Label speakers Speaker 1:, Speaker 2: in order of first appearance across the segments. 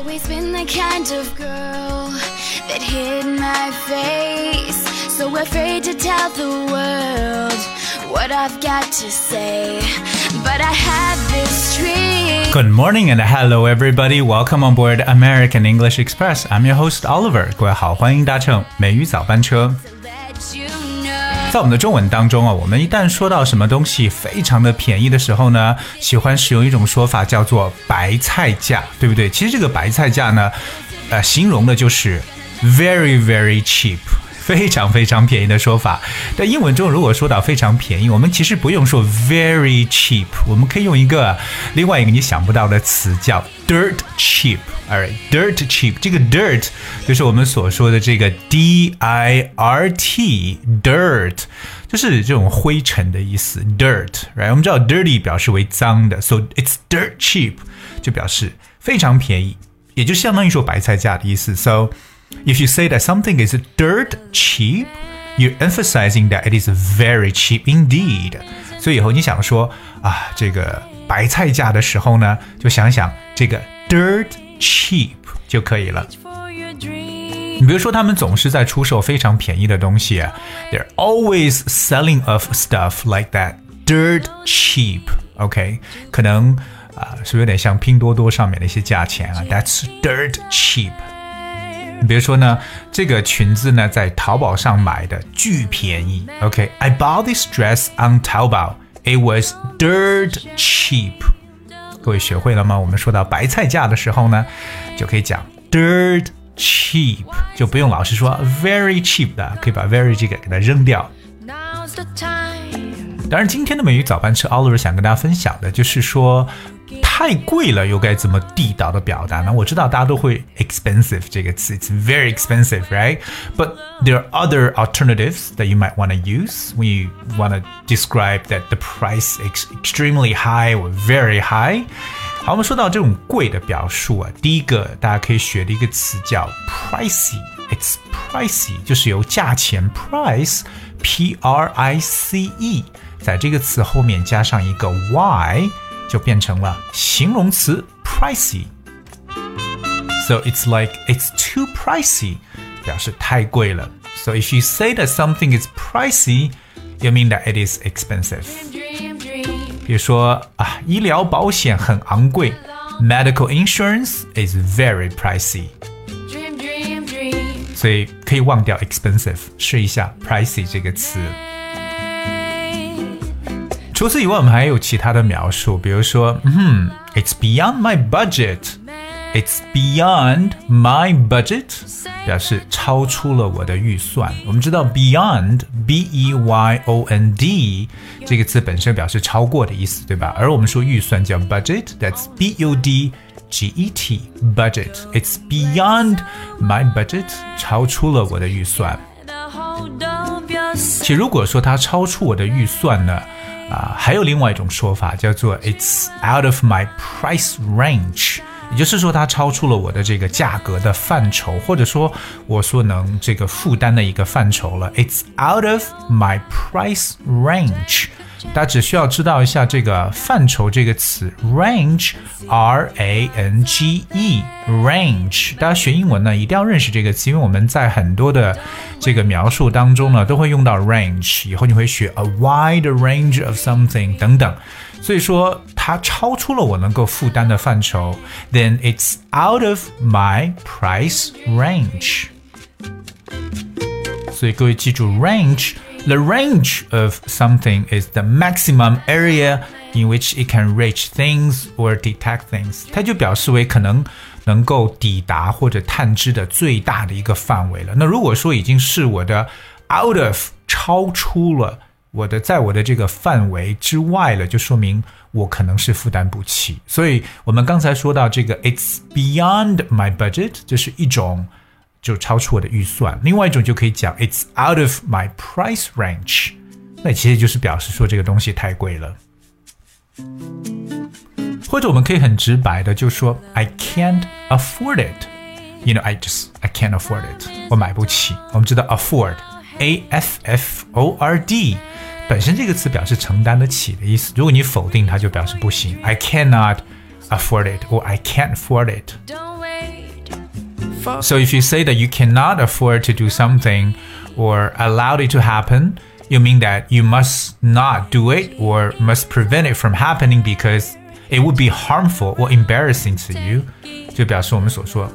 Speaker 1: always been the kind of girl that hid my face. So afraid to tell the world what I've got to say. But I have this dream.
Speaker 2: Good morning and hello everybody. Welcome on board American English Express. I'm your host Oliver. 各位好，欢迎搭乘美语早班车。
Speaker 1: to let you know.
Speaker 2: 在我们的中文当中啊，我们一旦说到什么东西非常的便宜的时候呢，喜欢使用一种说法叫做“白菜价”，对不对？其实这个“白菜价”呢，呃，形容的就是 very very cheap。非常非常便宜的说法，在英文中，如果说到非常便宜，我们其实不用说 very cheap，我们可以用一个另外一个你想不到的词叫 dirt cheap。Alright，dirt cheap，这个 dirt 就是我们所说的这个 d i r t，dirt 就是这种灰尘的意思，dirt。Right，我们知道 dirty 表示为脏的，so it's dirt cheap 就表示非常便宜，也就相当于说白菜价的意思。So If you say that something is dirt cheap, you're emphasizing that it is very cheap indeed. 所以以后你想说啊，这个白菜价的时候呢，就想想这个 dirt cheap 就可以了。
Speaker 1: For your dream.
Speaker 2: 你比如说，他们总是在出售非常便宜的东西啊，They're always selling of stuff like that dirt cheap. OK，可能啊、是不是有点像拼多多上面的一些价钱啊？That's dirt cheap. 你比如说呢，这个裙子呢在淘宝上买的巨便宜。OK，I、bought this dress on Taobao. It was dirt cheap。各位学会了吗？我们说到白菜价的时候呢，就可以讲 dirt cheap，就不用老是说 very cheap 的，可以把 very 这个给它扔掉。当然，今天的美语早班车，Oliver 想跟大家分享的就是说，太贵了又该怎么地道的表达呢？我知道大家都会 expensive 这个词，it's very expensive, right? But there are other alternatives that you might want to use when you want to describe that the price is extremely high or very high. 好，我们说到这种贵的表述啊，第一个大家可以学的一个词叫 pricey。It's pricey，就是由价钱 price，p r i c e，在这个词后面加上一个 y， 就变成了形容词 pricey。So it's like it's too pricey，表示太贵了。So if you say that something is pricey, you mean that it is expensive。
Speaker 1: Dream, dream.
Speaker 2: 比如说啊，医疗保险很昂贵，medical insurance is very pricey。
Speaker 1: Dream, dream, dream.
Speaker 2: 所以可以忘掉 expensive，试一下 pricey 这个词。 除此以外，我们还有其他的描述，比如说，嗯，It's beyond my budget。It's beyond my budget，表示超出了我的预算。我们知道 beyond，b e y o n d 这个词本身表示超过的意思，对吧？而我们说预算叫 budget，that's b u d g e t，budget。It's beyond my budget，超出了我的预算。
Speaker 1: The hold of your
Speaker 2: 其实如果说它超出我的预算呢， 啊、还有另外一种说法叫做 "It's out of my price range"，也就是说它超出了我的这个价格的范畴，或者说我所能这个负担的一个范畴了。It's out of my price range。大家只需要知道一下这个范畴这个词，range，r a n g e，range。大家学英文呢，一定要认识这个词，因为我们在很多的这个描述当中呢，都会用到 range。以后你会学 a wide range of something 等等。所以说，它超出了我能够负担的范畴，then it's out of my price range。所以各位记住 range。The range of something is the maximum area in which it can reach things or detect things。它就表示为可能能够抵达或者探知的最大的一个范围了。那如果说已经是我的 out of 超出了我的在我的这个范围之外了，就说明我可能是负担不起。所以我们刚才说到这个 it's beyond my budget，这是一种。 就超出我的预算。另外一种就可以讲 it's out of my price range，那其实就是表示说这个东西太贵了。或者我们可以很直白的就说 I can't afford it。You know, I just I can't afford it，我买不起。我们知道 afford，a f f o r d，本身这个词表示承担得起的意思。如果你否定它，就表示不行。I cannot afford it，or I can't afford it。
Speaker 1: Don't wait
Speaker 2: So if you say that you cannot afford to do something or allow it to happen, you mean that you must not do it or must prevent it from happening because it would be harmful or embarrassing to you. 就表示我们所说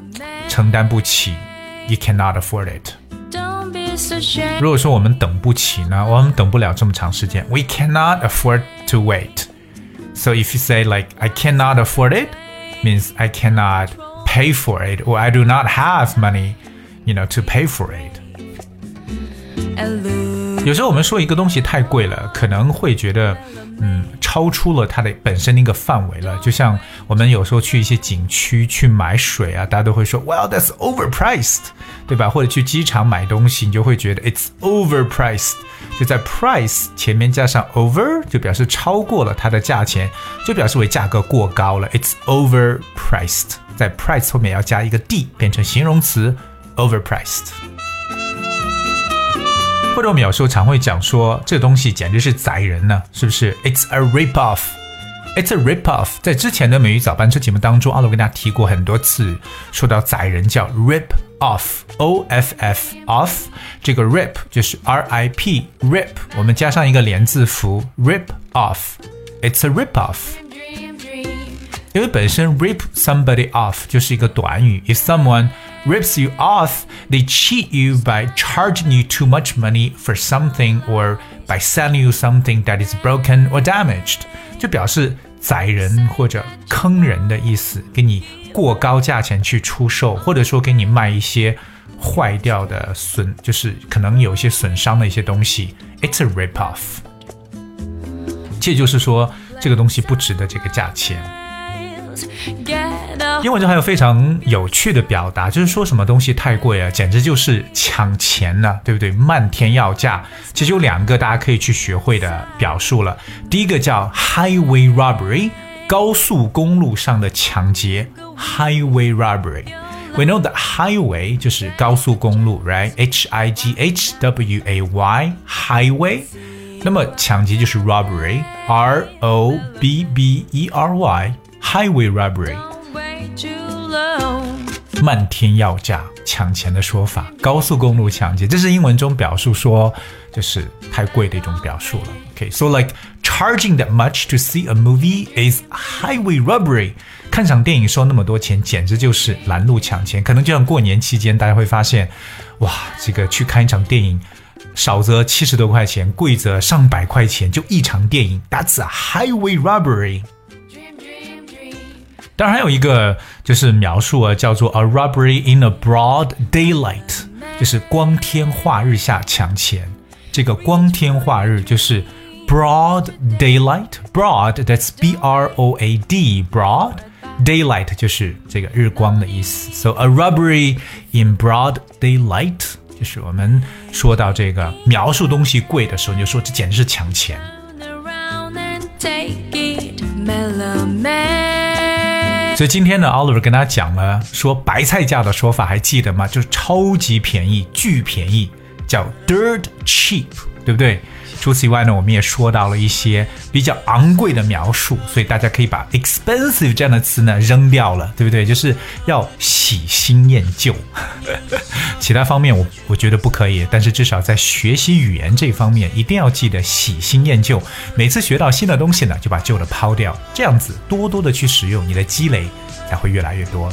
Speaker 2: 承担不起，you cannot afford it。如果说我们等不起呢，我们等不了这么长时间，we cannot afford to wait。So if you say like I cannot afford it, means I cannot pay for it or I do not have money, you know, to pay for it. 有时候我们说一个东西太贵了，可能会觉得，嗯，超出了它的本身的一个范围了。就像我们有时候去一些景区去买水啊，大家都会说，Well, that's overpriced，对吧？或者去机场买东西，你就会觉得 it's overpriced。就在 price 前面加上 over，就表示超过了它的价钱，就表示为价格过高了。It's overpriced，在 price 后面要加一个 d，变成形容词 overpriced。或者我们有时候常会讲说，这东西简直是宰人呢，是不是？It's a rip off。It's a rip off。在之前的美语早班车节目当中，阿罗跟大家提过很多次，说到宰人叫 rip off，O F F off。这个 rip 就是 R I P rip，我们加上一个连字符 rip off。It's a rip off。因为本身 rip somebody off 就是一个短语，if someone rips you off, they cheat you by charging you too much money for something or by selling you something that is broken or damaged，就表示宰人或者坑人的意思，给你过高价钱去出售，或者说给你卖一些坏掉的损，就是可能有一些损伤的一些东西。It's a rip off，这就是说这个东西不值得这个价钱。 英文中还有非常有趣的表达，就是说什么东西太贵啊，简直就是抢钱了，对不对？漫天要价。其实有两个大家可以去学会的表述了。第一个叫 highway robbery，高速公路上的抢劫。highway robbery。We know that highway 就是高速公路，right？H I G H W A Y，highway。那么抢劫就是 robbery，R O B B E R Y。 Highway robbery，漫天要价抢钱的说法，高速公路抢劫，这是英文中表述说就是太贵的一种表述了。OK，so、like charging that much to see a movie is highway robbery。看场电影收那么多钱，简直就是拦路抢钱。可能就像过年期间，大家会发现，哇，这个去看一场电影，少则七十多块钱，贵则上百块钱，就一场电影，That's a highway robbery。当然还有一个就是描述啊，叫做 a robbery in a broad daylight，就是光天化日下抢钱。这个光天化日就是 broad daylight，broad that's B R O A D broad daylight 就是这个日光的意思。So a robbery in broad daylight 就是我们说到这个描述东西贵的时候，你就说这简直是抢钱。 所以今天呢，Oliver 跟大家讲了说白菜价的说法，还记得吗？就是超级便宜，巨便宜，叫 dirt cheap，对不对？除此以外呢，我们也说到了一些比较昂贵的描述，所以大家可以把 expensive 这样的词呢扔掉了，对不对？就是要喜新厌旧。其他方面我我觉得不可以，但是至少在学习语言这方面，一定要记得喜新厌旧。每次学到新的东西呢，就把旧的抛掉，这样子多多的去使用，你的积累才会越来越多。